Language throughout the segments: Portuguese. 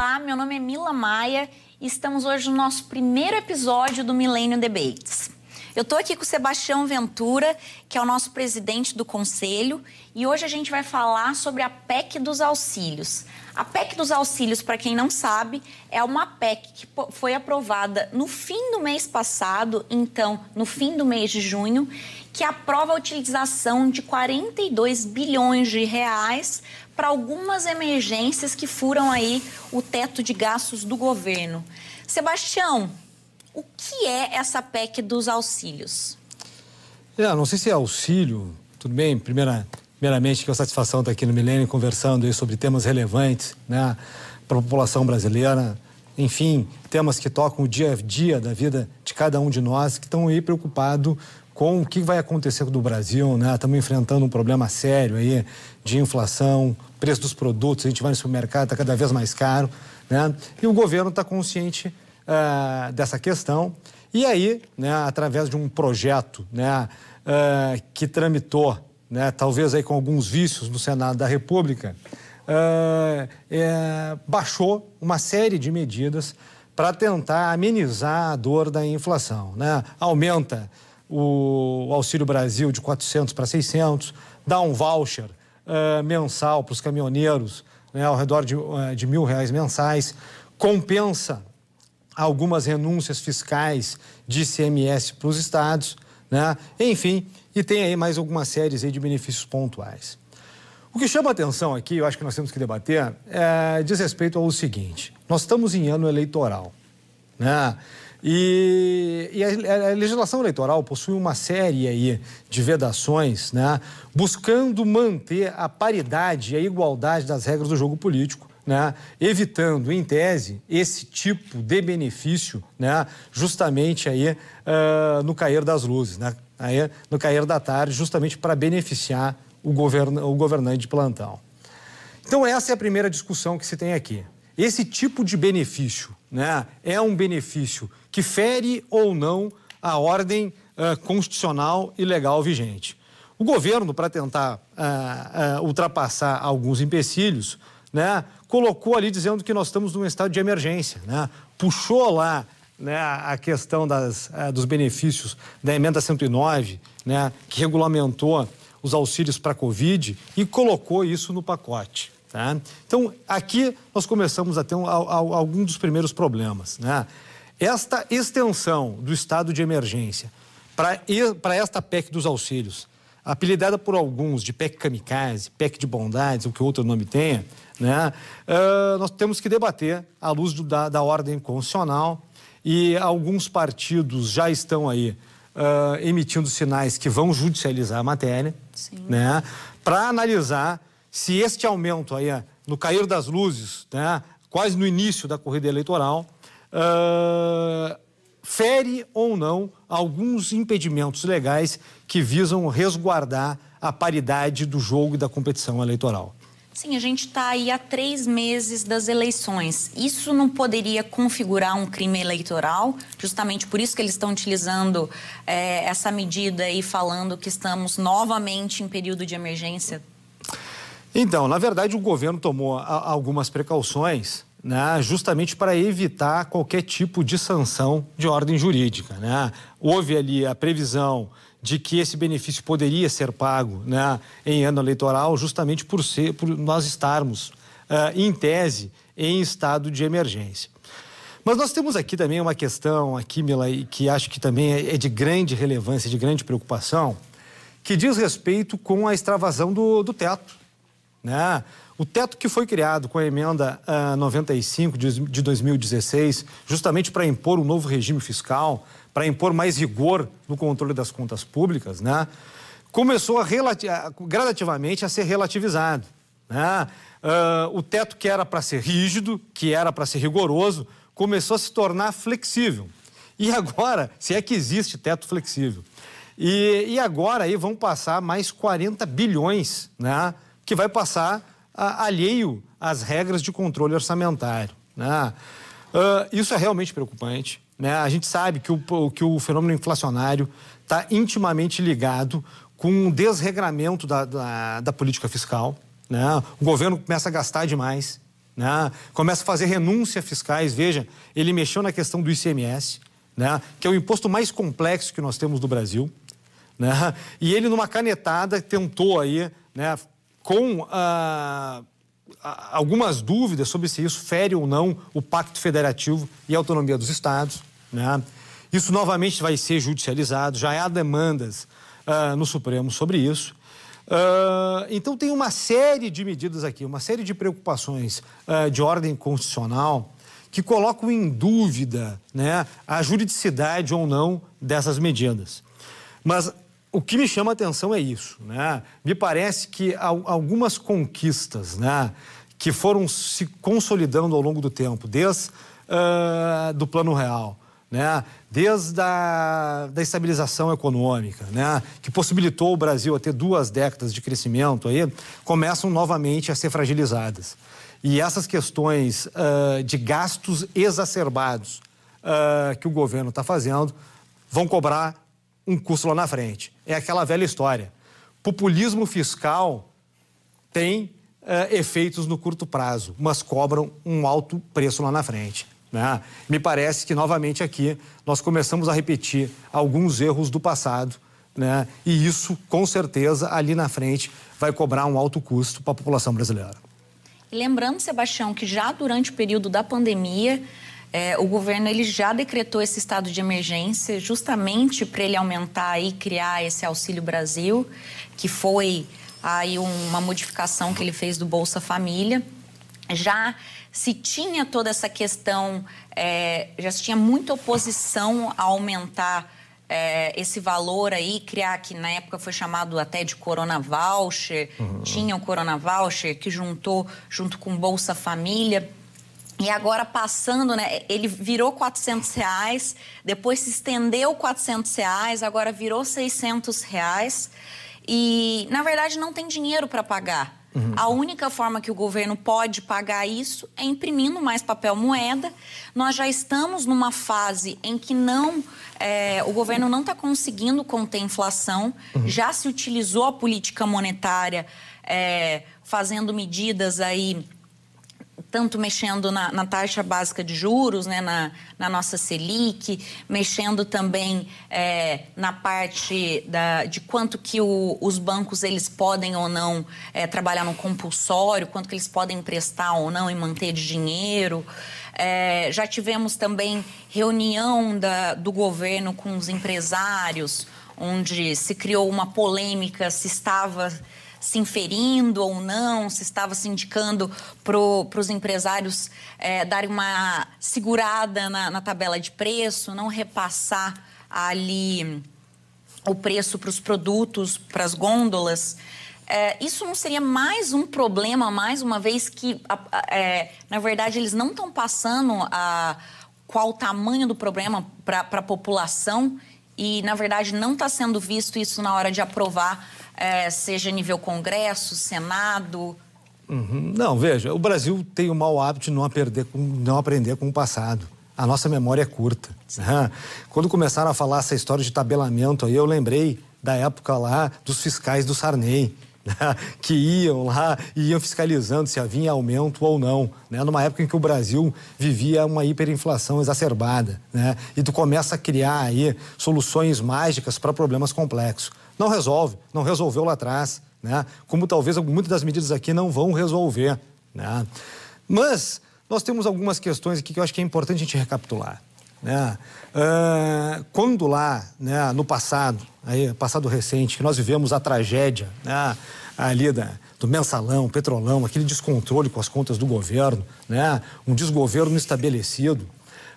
Olá, meu nome é Mila Maia e estamos hoje no nosso primeiro episódio do Millennium Debates. Eu estou aqui com o Sebastião Ventura, que é o nosso presidente do conselho, e hoje a gente vai falar sobre a PEC dos auxílios. A PEC dos auxílios, para quem não sabe, é uma PEC que foi aprovada no fim do mês passado, então, no fim do mês de junho, que aprova a utilização de 42 bilhões de reais para algumas emergências que furam aí o teto de gastos do governo. Sebastião, o que é essa PEC dos auxílios? É, não sei se é auxílio, tudo bem, primeira, primeiramente que é a satisfação estar aqui no Milênio conversando sobre temas relevantes né, para a população brasileira, enfim, temas que tocam o dia a dia da vida de cada um de nós que estão aí preocupados com o que vai acontecer do Brasil, né? Estamos enfrentando um problema sério aí de inflação, preço dos produtos, a gente vai no supermercado, está cada vez mais caro, né? E o governo está consciente uh, dessa questão. E aí, né, através de um projeto né, uh, que tramitou, né, talvez aí com alguns vícios no Senado da República, uh, é, baixou uma série de medidas para tentar amenizar a dor da inflação. Né? Aumenta o Auxílio Brasil de 400 para 600, dá um voucher uh, mensal para os caminhoneiros, né, ao redor de, uh, de mil reais mensais, compensa algumas renúncias fiscais de ICMS para os estados, né? enfim, e tem aí mais algumas séries aí de benefícios pontuais. O que chama atenção aqui, eu acho que nós temos que debater, é, diz respeito ao seguinte: nós estamos em ano eleitoral, né? E, e a, a, legislação eleitoral possui uma série aí de vedações, né, buscando manter a paridade e a igualdade das regras do jogo político, né, evitando, em tese, esse tipo de benefício, né, justamente aí uh, no cair das luzes, né, aí, no cair da tarde, justamente para beneficiar o, govern, o governante de plantão. Então, essa é a primeira discussão que se tem aqui. Esse tipo de benefício né, é um benefício que fere ou não a ordem uh, constitucional e legal vigente. O governo, para tentar uh, uh, ultrapassar alguns empecilhos, né, colocou ali dizendo que nós estamos num estado de emergência. Né, puxou lá né, a questão das, dos benefícios da emenda 109, né, que regulamentou os auxílios para a Covid e colocou isso no pacote. Tá? Então, aqui nós começamos a ter um, algum dos primeiros problemas. Né? Esta extensão do estado de emergência para esta PEC dos auxílios, apelidada por alguns de PEC kamikaze, PEC de bondades, o que outro nome tenha, né? Uh, nós temos que debater à luz do, da, da, ordem constitucional e alguns partidos já estão aí uh, emitindo sinais que vão judicializar a matéria, né? Para analisar se este aumento aí, no cair das luzes, né, quase no início da corrida eleitoral, uh, fere ou não alguns impedimentos legais que visam resguardar a paridade do jogo e da competição eleitoral. Sim, a gente está aí há três meses das eleições. Isso não poderia configurar um crime eleitoral? Justamente por isso que eles estão utilizando é, essa medida e falando que estamos novamente em período de emergência então, na verdade, o governo tomou algumas precauções né, justamente para evitar qualquer tipo de sanção de ordem jurídica. Né? Houve ali a previsão de que esse benefício poderia ser pago né, em ano eleitoral, justamente por, ser, por nós estarmos, uh, em tese, em estado de emergência. Mas nós temos aqui também uma questão, aqui, Mila, que acho que também é, de grande relevância, de grande preocupação, que diz respeito com a extravasão do, do teto. Né? O teto que foi criado com a emenda uh, ah, 95 de, de 2016, justamente para impor um novo regime fiscal, para impor mais rigor no controle das contas públicas, né? começou a gradativamente a ser relativizado. Né? Uh, o teto que era para ser rígido, que era para ser rigoroso, começou a se tornar flexível. E agora, se é que existe teto flexível. E, e agora aí vão passar mais 40 bilhões, né? que vai passar alheio às regras de controle orçamentário. Né? Uh, isso é realmente preocupante. Né? A gente sabe que o, que o fenômeno inflacionário está intimamente ligado com o desregramento da, da, da política fiscal. Né? O governo começa a gastar demais. né? começa a fazer renúncia fiscais. Veja, ele mexeu na questão do ICMS, né? que é o imposto mais complexo que nós temos no Brasil. Né? E ele, numa canetada, tentou aí, né, com ah, algumas dúvidas sobre se isso fere ou não o Pacto Federativo e a autonomia dos Estados. Né? Isso novamente vai ser judicializado, já há demandas uh, no Supremo sobre isso. Uh, então, tem uma série de medidas aqui, uma série de preocupações uh, de ordem constitucional que colocam em dúvida né, a juridicidade ou não dessas medidas. Mas o que me chama a atenção é isso. Né? Me parece que algumas conquistas né, que foram se consolidando ao longo do tempo, desde uh, do Plano Real, né? desde a da estabilização econômica, né? que possibilitou o Brasil a ter duas décadas de crescimento, aí, começam novamente a ser fragilizadas. E essas questões uh, de gastos exacerbados uh, que o governo está fazendo vão cobrar um custo lá na frente. É aquela velha história. Populismo fiscal tem uh, efeitos no curto prazo, mas cobram um alto preço lá na frente. Né? Me parece que, novamente, aqui nós começamos a repetir alguns erros do passado, né? e isso, com certeza, ali na frente, vai cobrar um alto custo para a população brasileira. lembrando, Sebastião, que já durante o período da pandemia, é, o governo ele já decretou esse estado de emergência justamente para ele aumentar e criar esse Auxílio Brasil, que foi aí uma modificação que ele fez do Bolsa Família. Já se tinha toda essa questão, é, já se tinha muita oposição a aumentar é, esse valor aí, criar que na época foi chamado até de Corona Voucher, uhum. tinha o Corona Voucher que juntou junto com Bolsa Família. E agora passando, né? Ele virou 400 reais, depois se estendeu 400 reais, agora virou 600 reais. E, na verdade, não tem dinheiro para pagar. Uhum. A única forma que o governo pode pagar isso é imprimindo mais papel moeda. Nós já estamos numa fase em que não é, o governo não está conseguindo conter a inflação. Uhum. Já se utilizou a política monetária é, fazendo medidas aí tanto mexendo na, na, taxa básica de juros, né, na, na nossa Selic, mexendo também é, na parte da, de quanto que o, os bancos eles podem ou não é, trabalhar no compulsório, quanto que eles podem emprestar ou não e manter de dinheiro. É, já tivemos também reunião da, do governo com os empresários, onde se criou uma polêmica se estava se inferindo ou não, se estava se indicando para os empresários é, darem uma segurada na, na tabela de preço, não repassar ali o preço para os produtos, para as gôndolas. É, isso não seria mais um problema, mais uma vez que, é, na verdade, eles não estão passando a, qual o tamanho do problema para a população e, na verdade, não está sendo visto isso na hora de aprovar é, seja nível Congresso, Senado? Uhum. Não, veja, o Brasil tem o mau hábito de não aprender com, não aprender com o passado. A nossa memória é curta. Né? Quando começaram a falar essa história de tabelamento aí, eu lembrei da época lá dos fiscais do Sarney. Que iam lá e iam fiscalizando se havia aumento ou não, né? numa época em que o Brasil vivia uma hiperinflação exacerbada, né? e tu começa a criar aí soluções mágicas para problemas complexos. Não resolve, não resolveu lá atrás, né? Como talvez muitas das medidas aqui não vão resolver, né? Mas nós temos algumas questões aqui que eu acho que é importante a gente recapitular. Né? Uh, quando lá, né, no passado, aí, passado recente, que nós vivemos a tragédia né, ali da, do mensalão, petrolão, aquele descontrole com as contas do governo, né, um desgoverno estabelecido,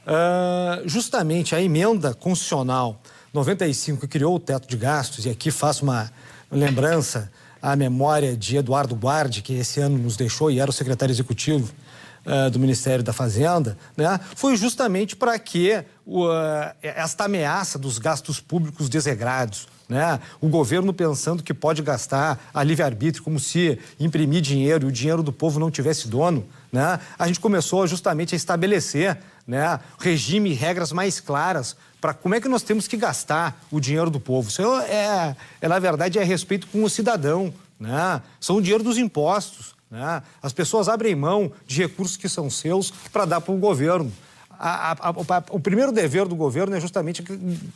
uh, justamente a emenda constitucional 95 que criou o teto de gastos, e aqui faço uma lembrança à memória de Eduardo Guardi, que esse ano nos deixou e era o secretário executivo uh, do Ministério da Fazenda, né, foi justamente para que uh, esta ameaça dos gastos públicos desregrados, né, o governo pensando que pode gastar a livre-arbítrio, como se imprimir dinheiro e o dinheiro do povo não tivesse dono, né, a gente começou justamente a estabelecer né, regime e regras mais claras para como é que nós temos que gastar o dinheiro do povo. Isso é, é, é na verdade, é respeito com o cidadão, né? São o dinheiro dos impostos, Né? As pessoas abrem mão de recursos que são seus para dar para o governo. A, a, a, o primeiro dever do governo é justamente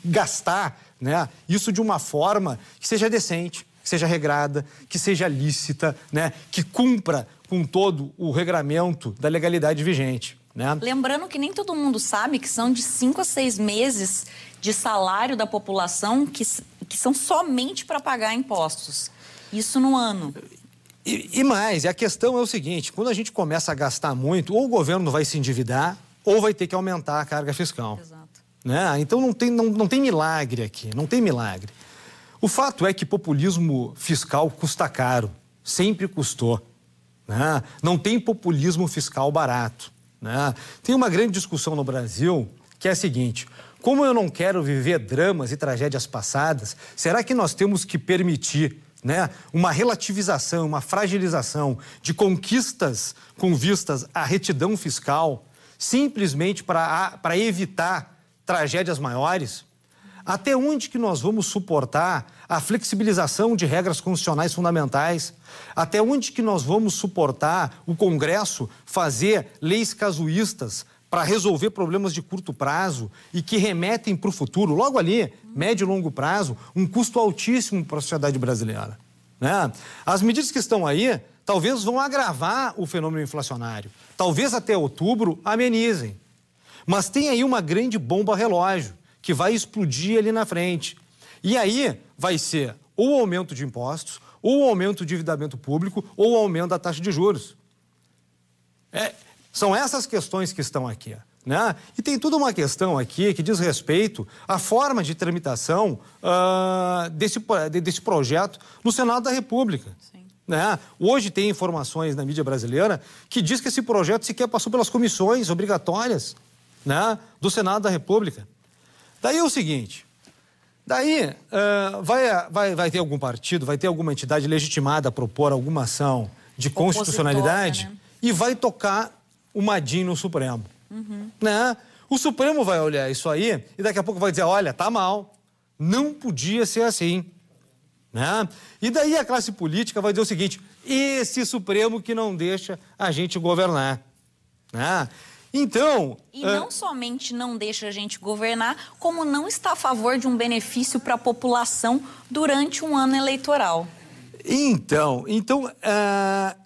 gastar né, isso de uma forma que seja decente, que seja regrada, que seja lícita, né, que cumpra com todo o regramento da legalidade vigente. Né? Lembrando que nem todo mundo sabe que são de cinco a seis meses de salário da população que, que são somente para pagar impostos. Isso no ano. E, e mais, a questão é o seguinte: quando a gente começa a gastar muito, ou o governo vai se endividar, ou vai ter que aumentar a carga fiscal. Exato. Né? Então não tem, não, não tem milagre aqui, não tem milagre. O fato é que populismo fiscal custa caro, sempre custou. Né? Não tem populismo fiscal barato. Né? Tem uma grande discussão no Brasil que é a seguinte: como eu não quero viver dramas e tragédias passadas, será que nós temos que permitir né, uma relativização, uma fragilização de conquistas com vistas à retidão fiscal? simplesmente para evitar tragédias maiores? Até onde que nós vamos suportar a flexibilização de regras constitucionais fundamentais? Até onde que nós vamos suportar o Congresso fazer leis casuístas para resolver problemas de curto prazo e que remetem para o futuro, logo ali, médio e longo prazo, um custo altíssimo para a sociedade brasileira? Né? As medidas que estão aí talvez vão agravar o fenômeno inflacionário. Talvez até outubro amenizem. Mas tem aí uma grande bomba relógio que vai explodir ali na frente. E aí vai ser ou aumento de impostos, ou aumento do endividamento público, ou aumento da taxa de juros. É, são essas questões que estão aqui. Né? E tem toda uma questão aqui que diz respeito à forma de tramitação uh, desse, desse projeto no Senado da República. Sim. Né? Hoje tem informações na mídia brasileira que diz que esse projeto sequer passou pelas comissões obrigatórias né? do Senado da República. Daí é o seguinte, daí uh, vai, vai, vai ter algum partido, vai ter alguma entidade legitimada a propor alguma ação de constitucionalidade né? e vai tocar o Madinho no Supremo. Uhum. Né? O Supremo vai olhar isso aí e daqui a pouco vai dizer, olha, tá mal, não podia ser assim. Né? E daí a classe política vai dizer o seguinte: esse Supremo que não deixa a gente governar. Né? Então. E não somente não deixa a gente governar, como não está a favor de um benefício para a população durante um ano eleitoral. Então, então uh,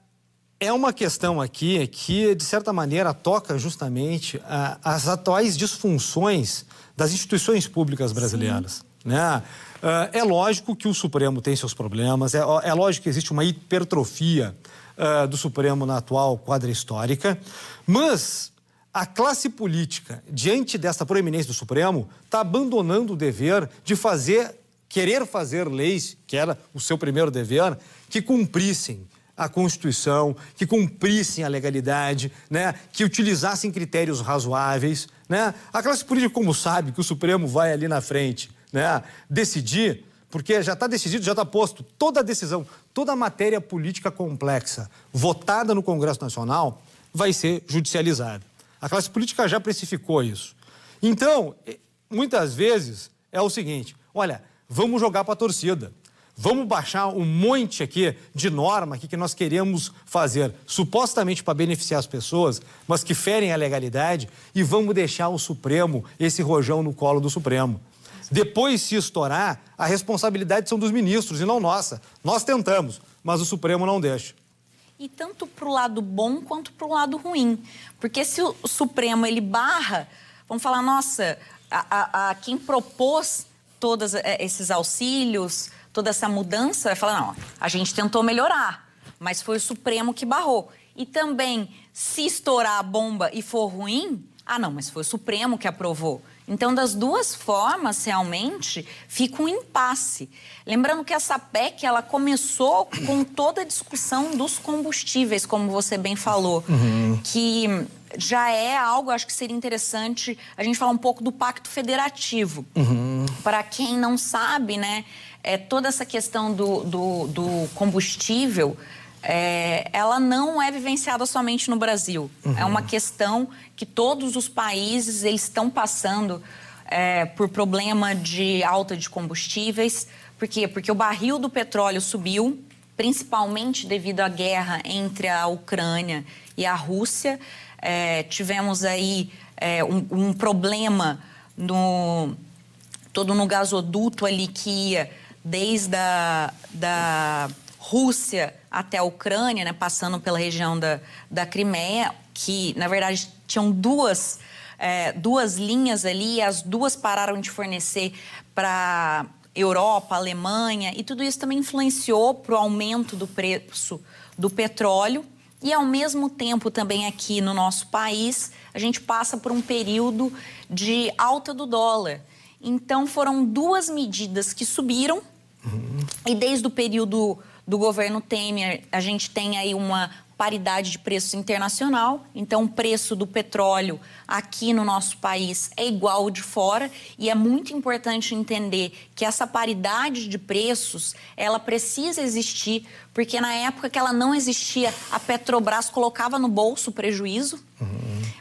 é uma questão aqui que, de certa maneira, toca justamente uh, as atuais disfunções das instituições públicas brasileiras. Né? Uh, é lógico que o Supremo tem seus problemas, é, é lógico que existe uma hipertrofia uh, do Supremo na atual quadra histórica, mas a classe política, diante dessa proeminência do Supremo, está abandonando o dever de fazer, querer fazer leis, que era o seu primeiro dever, que cumprissem a Constituição, que cumprissem a legalidade, né, que utilizassem critérios razoáveis. Né? A classe política, como sabe que o Supremo vai ali na frente né, decidir, porque já está decidido, já está posto toda decisão, toda matéria política complexa votada no Congresso Nacional vai ser judicializada. A classe política já precificou isso. Então, muitas vezes é o seguinte: olha, vamos jogar para a torcida. Vamos baixar um monte aqui de norma que nós queremos fazer, supostamente para beneficiar as pessoas, mas que ferem a legalidade, e vamos deixar o Supremo, esse rojão no colo do Supremo. Depois, se estourar, a responsabilidade são dos ministros e não nossa. Nós tentamos, mas o Supremo não deixa. E tanto para o lado bom quanto para o lado ruim. Porque se o Supremo ele barra, vamos falar, nossa, a, a, a quem propôs todos eh, esses auxílios, toda essa mudança, vai falar, não, a gente tentou melhorar, mas foi o Supremo que barrou. E também, se estourar a bomba e for ruim, ah, não, mas foi o Supremo que aprovou. Então, das duas formas, realmente, fica um impasse. Lembrando que essa PEC, ela começou com toda a discussão dos combustíveis, como você bem falou, uhum. que já é algo, acho que seria interessante a gente falar um pouco do Pacto Federativo. Uhum. Para quem não sabe, né, é, toda essa questão do, do, do combustível é, ela não é vivenciada somente no Brasil. Uhum. É uma questão que todos os países eles estão passando é, por problema de alta de combustíveis. Por quê? Porque o barril do petróleo subiu principalmente devido à guerra entre a Ucrânia e a Rússia. É, tivemos aí é, um, um, problema no todo no gasoduto ali que ia desde a da Rússia até a Ucrânia, né, passando pela região da, da Crimeia, que na verdade tinham duas é, duas linhas ali, as duas pararam de fornecer para Europa, Alemanha, e tudo isso também influenciou para o aumento do preço do petróleo. E, ao mesmo tempo, também aqui no nosso país, a gente passa por um período de alta do dólar. Então, foram duas medidas que subiram, uhum. e desde o período do governo Temer, a gente tem aí uma paridade de preços internacional. Então, o preço do petróleo aqui no nosso país é igual ao de fora e é muito importante entender que essa paridade de preços, ela precisa existir, porque na época que ela não existia, a Petrobras colocava no bolso o prejuízo.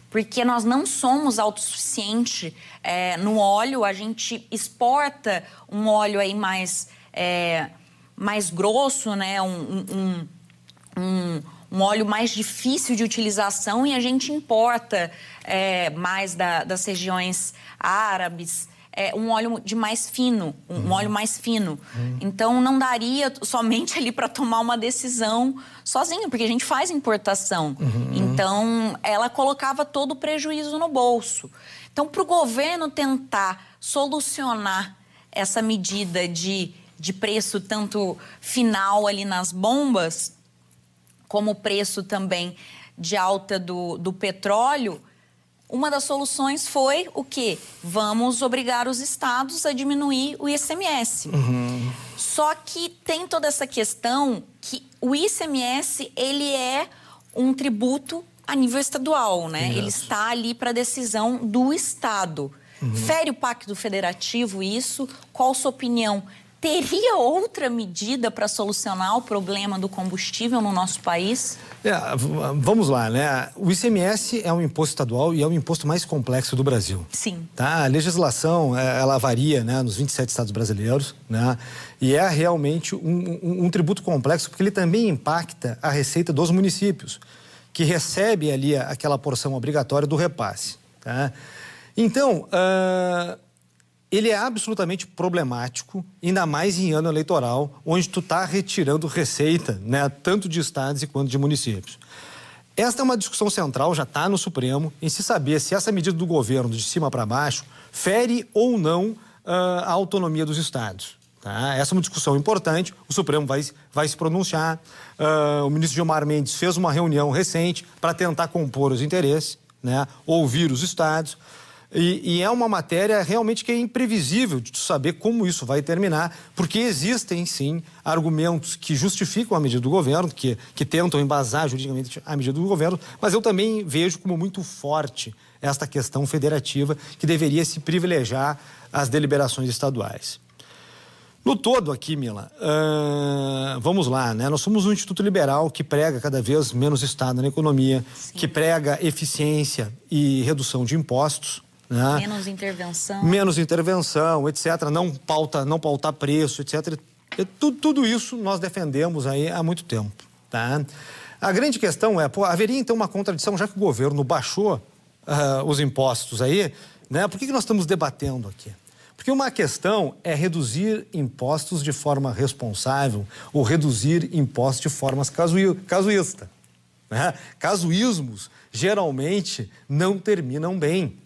Porque nós não somos autossuficientes é, no óleo, a gente exporta um óleo aí mais, é, mais grosso, né? um, um um óleo mais difícil de utilização e a gente importa é, mais da, das regiões árabes. É, um óleo de mais fino, um, óleo mais fino. Uhum. Então não daria somente ali para tomar uma decisão sozinho, porque a gente faz importação. Uhum. Então ela colocava todo o prejuízo no bolso. Então para o governo tentar solucionar essa medida de, de preço tanto final ali nas bombas, como o preço também de alta do, do petróleo, uma das soluções foi o quê? Vamos obrigar os estados a diminuir o ICMS. Uhum. Só que tem toda essa questão que o ICMS ele é um tributo a nível estadual, né? Ele está ali para decisão do estado. Uhum. Fere o Pacto Federativo isso? Qual a sua opinião? Teria outra medida para solucionar o problema do combustível no nosso país? É, vamos lá, né? O ICMS é um imposto estadual e é o imposto mais complexo do Brasil. Sim. Tá? A legislação, é, ela varia né, nos 27 estados brasileiros, né? E é realmente um, um, um tributo complexo porque ele também impacta a receita dos municípios, que recebe ali aquela porção obrigatória do repasse. Tá? Então, uh ele é absolutamente problemático, ainda mais em ano eleitoral, onde tu está retirando receita, né, tanto de estados quanto de municípios. Esta é uma discussão central, já está no Supremo, em se saber se essa medida do governo, de cima para baixo, fere ou não uh, a autonomia dos estados. Tá? Essa é uma discussão importante, o Supremo vai, vai se pronunciar. Uh, o ministro Gilmar Mendes fez uma reunião recente para tentar compor os interesses, né, ouvir os estados. E, e, é uma matéria realmente que é imprevisível de saber como isso vai terminar, porque existem, sim, argumentos que justificam a medida do governo, que, que tentam embasar juridicamente a medida do governo, mas eu também vejo como muito forte esta questão federativa que deveria se privilegiar as deliberações estaduais. No todo aqui, Mila, uh, vamos lá, né? Nós somos um instituto liberal que prega cada vez menos Estado na economia, Sim. que prega eficiência e redução de impostos, né? Menos intervenção. Menos intervenção, etc. Não pauta, não pautar preço, etc. Tudo, tudo isso nós defendemos aí há muito tempo. Tá? A grande questão é, pô, haveria então uma contradição, já que o governo baixou uh, os impostos aí, né? Por que, que nós estamos debatendo aqui? Porque uma questão é reduzir impostos de forma responsável ou reduzir impostos de forma casuísta. Né? Casuísmos geralmente não terminam bem.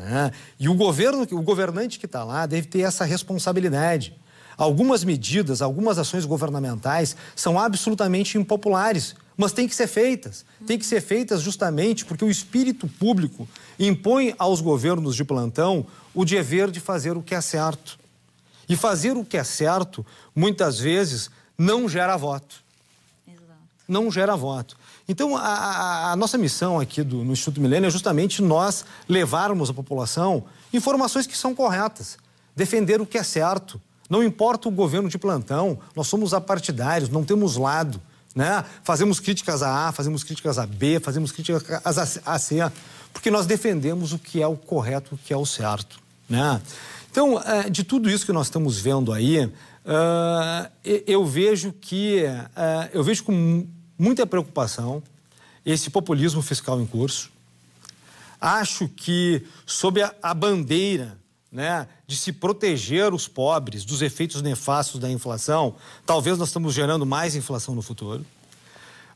Né? E o governo, o governante que está lá deve ter essa responsabilidade. Algumas medidas, algumas ações governamentais são absolutamente impopulares, mas têm que ser feitas. Têm que ser feitas justamente porque o espírito público impõe aos governos de plantão o dever de fazer o que é certo. E fazer o que é certo, muitas vezes, não gera voto. Exato. Não gera voto. Então, a, a, nossa missão aqui do, no Instituto Milênio é justamente nós levarmos à população informações que são corretas, defender o que é certo. Não importa o governo de plantão, nós somos apartidários, não temos lado. Né? Fazemos críticas a A, fazemos críticas a B, fazemos críticas a C, porque nós defendemos o que é o correto, o que é o certo. Né? Então, é, de tudo isso que nós estamos vendo aí, uh, eu vejo que uh, eu vejo com muita preocupação esse populismo fiscal em curso. Acho que sob a, a bandeira né, de se proteger os pobres dos efeitos nefastos da inflação, talvez nós estamos gerando mais inflação no futuro.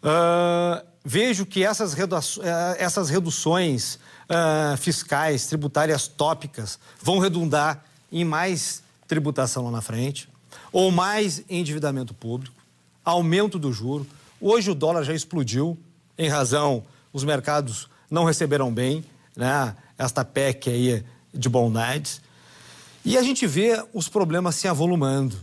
Uh, vejo que essas, redu eh, essas reduções uh, fiscais, tributárias tópicas, vão redundar em mais tributação lá na frente, ou mais endividamento público, aumento do juro. Hoje o dólar já explodiu, em razão, os mercados não receberam bem né, esta PEC aí de bondades. E a gente vê os problemas se avolumando.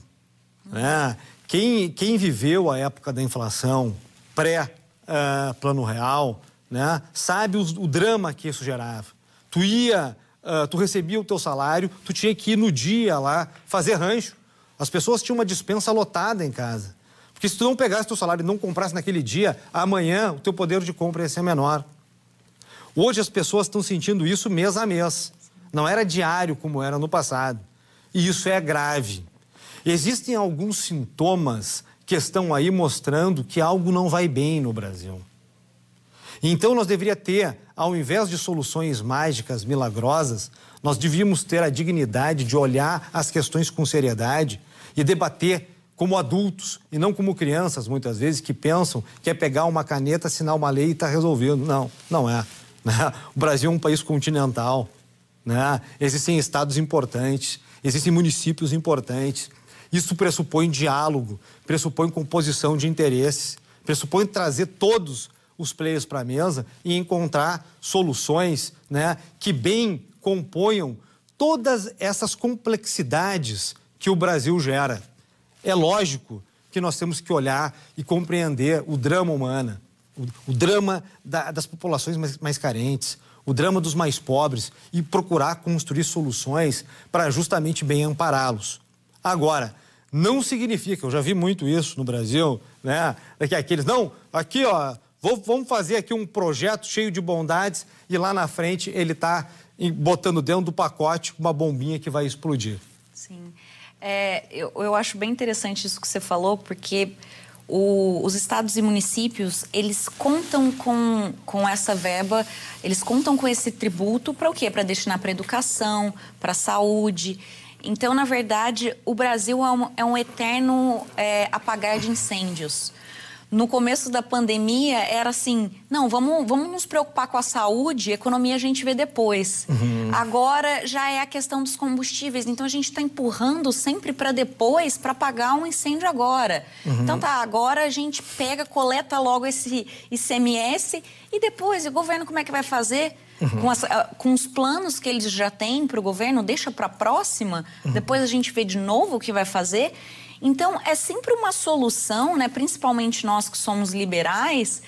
Né? Quem, quem viveu a época da inflação, pré-plano uh, real, né, sabe o, o, drama que isso gerava. Tu ia, uh, tu recebia o teu salário, tu tinha que ir no dia lá fazer rancho. As pessoas tinham uma dispensa lotada em casa. Porque se tu não pegasse teu salário e não comprasse naquele dia, amanhã o teu poder de compra ia ser menor. Hoje as pessoas estão sentindo isso mês a mês. Não era diário como era no passado. E isso é grave. Existem alguns sintomas que estão aí mostrando que algo não vai bem no Brasil. Então nós deveríamos ter, ao invés de soluções mágicas, milagrosas, nós devíamos ter a dignidade de olhar as questões com seriedade e debater como adultos e não como crianças, muitas vezes, que pensam que é pegar uma caneta, assinar uma lei e está resolvido. Não, não é. Né? O Brasil é um país continental. Né? Existem estados importantes, existem municípios importantes. Isso pressupõe diálogo, pressupõe composição de interesses, pressupõe trazer todos os players para a mesa e encontrar soluções né, que bem componham todas essas complexidades que o Brasil gera. É lógico que nós temos que olhar e compreender o drama humano, o, o drama da, das populações mais, mais carentes, o drama dos mais pobres e procurar construir soluções para justamente bem ampará-los. Agora, não significa, eu já vi muito isso no Brasil, né? Daqui aqueles, não, aqui ó, vou, vamos fazer aqui um projeto cheio de bondades e lá na frente ele está botando dentro do pacote uma bombinha que vai explodir. Sim. É, eu, eu acho bem interessante isso que você falou, porque o, os estados e municípios, eles contam com, com essa verba, eles contam com esse tributo para o quê? Para destinar para educação, para saúde. Então, na verdade, o Brasil é um, é um eterno é, apagar de incêndios. No começo da pandemia, era assim: não, vamos, vamos nos preocupar com a saúde, economia a gente vê depois. Uhum. Agora já é a questão dos combustíveis, então a gente está empurrando sempre para depois para apagar um incêndio agora. Uhum. Então tá, agora a gente pega, coleta logo esse ICMS e depois, o governo como é que vai fazer? Uhum. Com, as, ah, com, os planos que eles já têm para o governo, deixa para a próxima, uhum. depois a gente vê de novo o que vai fazer. Então, é sempre uma solução, né, principalmente nós que somos liberais,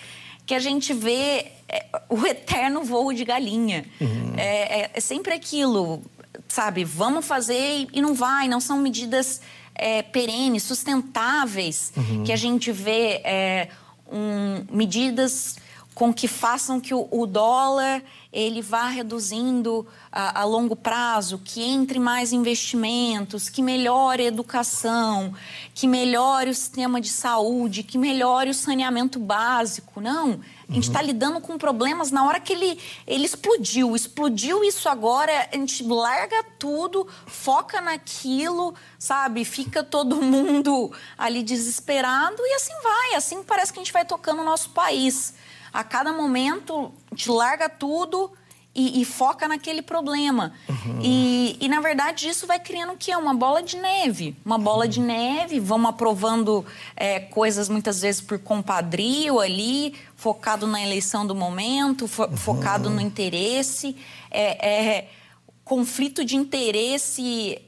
que a gente vê é, o eterno voo de galinha. Uhum. É, é, é, sempre aquilo, sabe? Vamos fazer e não vai, não são medidas é, perenes, sustentáveis, uhum. que a gente vê é, um, medidas com que façam que o, o dólar ele vá reduzindo a, a, longo prazo, que entre mais investimentos, que melhore a educação, que melhore o sistema de saúde, que melhore o saneamento básico. Não, a gente está uhum. lidando com problemas na hora que ele, ele explodiu. Explodiu isso agora, a gente larga tudo, foca naquilo, sabe? Fica todo mundo ali desesperado e assim vai. Assim parece que a gente vai tocando o nosso país a cada momento te larga tudo e, e foca naquele problema. Uhum. E, e, na verdade, isso vai criando o quê? Uma bola de neve. Uma bola uhum. de neve, vamos aprovando é, coisas muitas vezes por compadrio ali, focado na eleição do momento, fo uhum. focado no interesse. É, é, conflito de interesse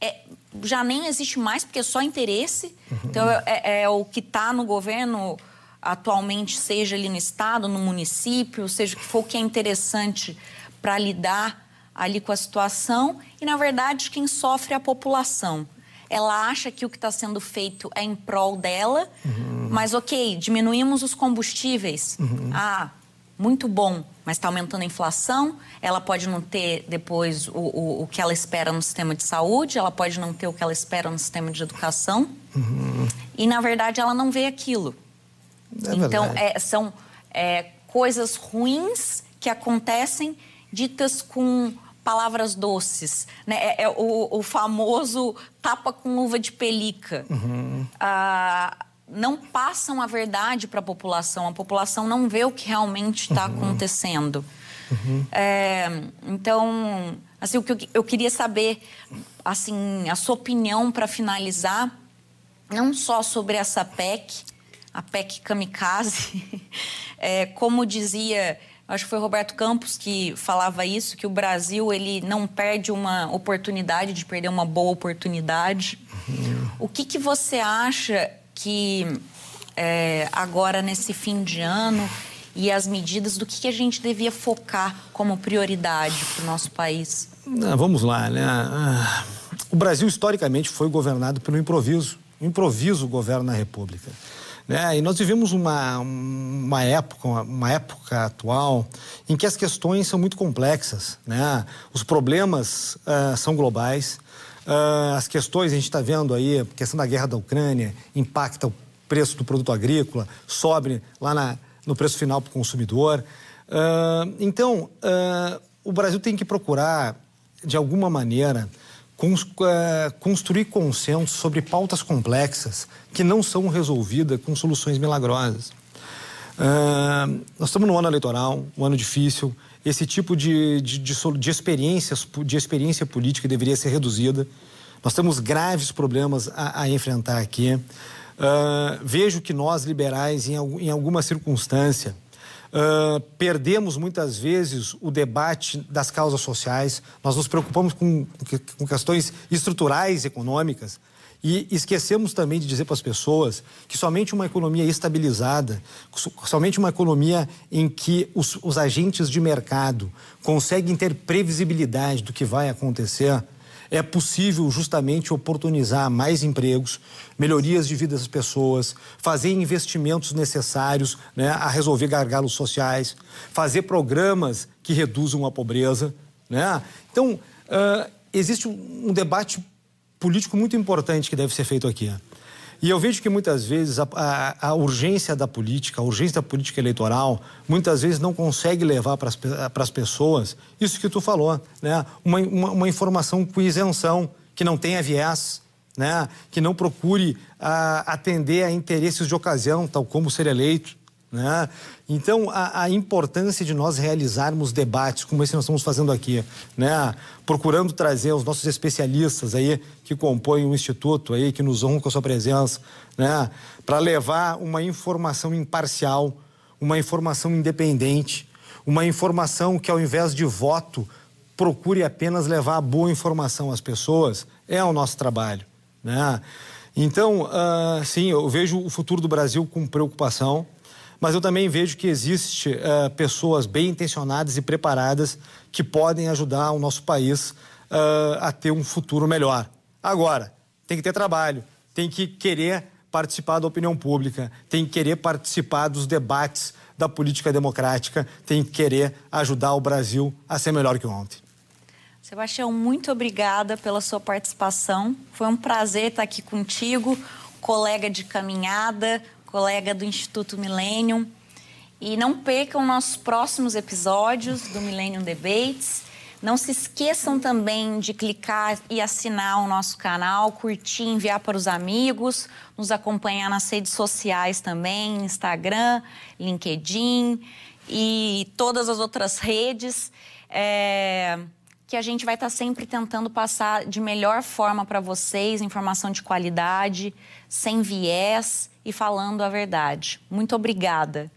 é, já nem existe mais, porque é só interesse. Uhum. Então, é, é, é o que está no governo atualmente, seja ali no estado, no município, seja o que for que é interessante para lidar ali com a situação. E, na verdade, quem sofre é a população. Ela acha que o que está sendo feito é em prol dela, uhum. mas ok, diminuímos os combustíveis. Uhum. Ah, muito bom, mas está aumentando a inflação, ela pode não ter depois o, o, o, que ela espera no sistema de saúde, ela pode não ter o que ela espera no sistema de educação. Uhum. E, na verdade, ela não vê aquilo. É então, é, são é, coisas ruins que acontecem ditas com palavras doces. Né? É, é o, o, famoso tapa com luva de pelica. Uhum. Ah, não passam a verdade para a população. A população não vê o que realmente está uhum. acontecendo. Uhum. É, então, assim, o que eu, eu, queria saber, assim, a sua opinião para finalizar, não só sobre essa PEC, a PEC kamikaze, é, como dizia, acho que foi Roberto Campos que falava isso, que o Brasil ele não perde uma oportunidade de perder uma boa oportunidade. O que, que você acha que é, agora nesse fim de ano e as medidas do que, que a gente devia focar como prioridade para o nosso país? Ah, vamos lá, né? Ah, o Brasil historicamente foi governado pelo improviso. O improviso governa a República. Né? E nós vivemos uma, uma época, uma época atual em que as questões são muito complexas, né? Os problemas uh, são globais, uh, as questões a gente está vendo aí, a questão da guerra da Ucrânia impacta o preço do produto agrícola, sobe lá na, no preço final para o consumidor. Uh, então, o Brasil tem que procurar, de alguma maneira, construir consenso sobre pautas complexas que não são resolvidas com soluções milagrosas. Uh, nós estamos no ano eleitoral, um ano difícil. Esse tipo de, de, de, de, experiências, de experiência política deveria ser reduzida. Nós temos graves problemas a, a enfrentar aqui. Uh, vejo que nós, liberais, em, em alguma circunstância, Perdemos muitas vezes o debate das causas sociais, nós nos preocupamos com, com questões estruturais econômicas e esquecemos também de dizer para as pessoas que somente uma economia estabilizada, somente uma economia em que os, os agentes de mercado conseguem ter previsibilidade do que vai acontecer, é possível justamente oportunizar mais empregos, melhorias de vida das pessoas, fazer investimentos necessários né, a resolver gargalos sociais, fazer programas que reduzam a pobreza. Né? Então, uh, existe um, um debate político muito importante que deve ser feito aqui. E eu vejo que muitas vezes a, a, a, urgência da política, a urgência da política eleitoral, muitas vezes não consegue levar para as pessoas isso que tu falou, né? Uma, uma, uma, informação com isenção, que não tenha viés, né? Que não procure a, atender a interesses de ocasião, tal como ser eleito. Né? Então, a, a, importância de nós realizarmos debates como esse que nós estamos fazendo aqui, né? procurando trazer os nossos especialistas aí que compõem o Instituto, aí, que nos honram com a sua presença, né? para levar uma informação imparcial, uma informação independente, uma informação que, ao invés de voto, procure apenas levar a boa informação às pessoas, é o nosso trabalho. Né? Então, uh, sim, eu vejo o futuro do Brasil com preocupação mas eu também vejo que existe uh, pessoas bem intencionadas e preparadas que podem ajudar o nosso país uh, a ter um futuro melhor. Agora, tem que ter trabalho, tem que querer participar da opinião pública, tem que querer participar dos debates da política democrática, tem que querer ajudar o Brasil a ser melhor que ontem. Sebastião, muito obrigada pela sua participação. Foi um prazer estar aqui contigo, colega de caminhada, colega do Instituto Millennium. E não percam nossos próximos episódios do Millennium Debates. Não se esqueçam também de clicar e assinar o nosso canal, curtir, enviar para os amigos, nos acompanhar nas redes sociais também, Instagram, LinkedIn e todas as outras redes. É que a gente vai estar sempre tentando passar de melhor forma para vocês, informação de qualidade, sem viés e falando a verdade. Muito obrigada.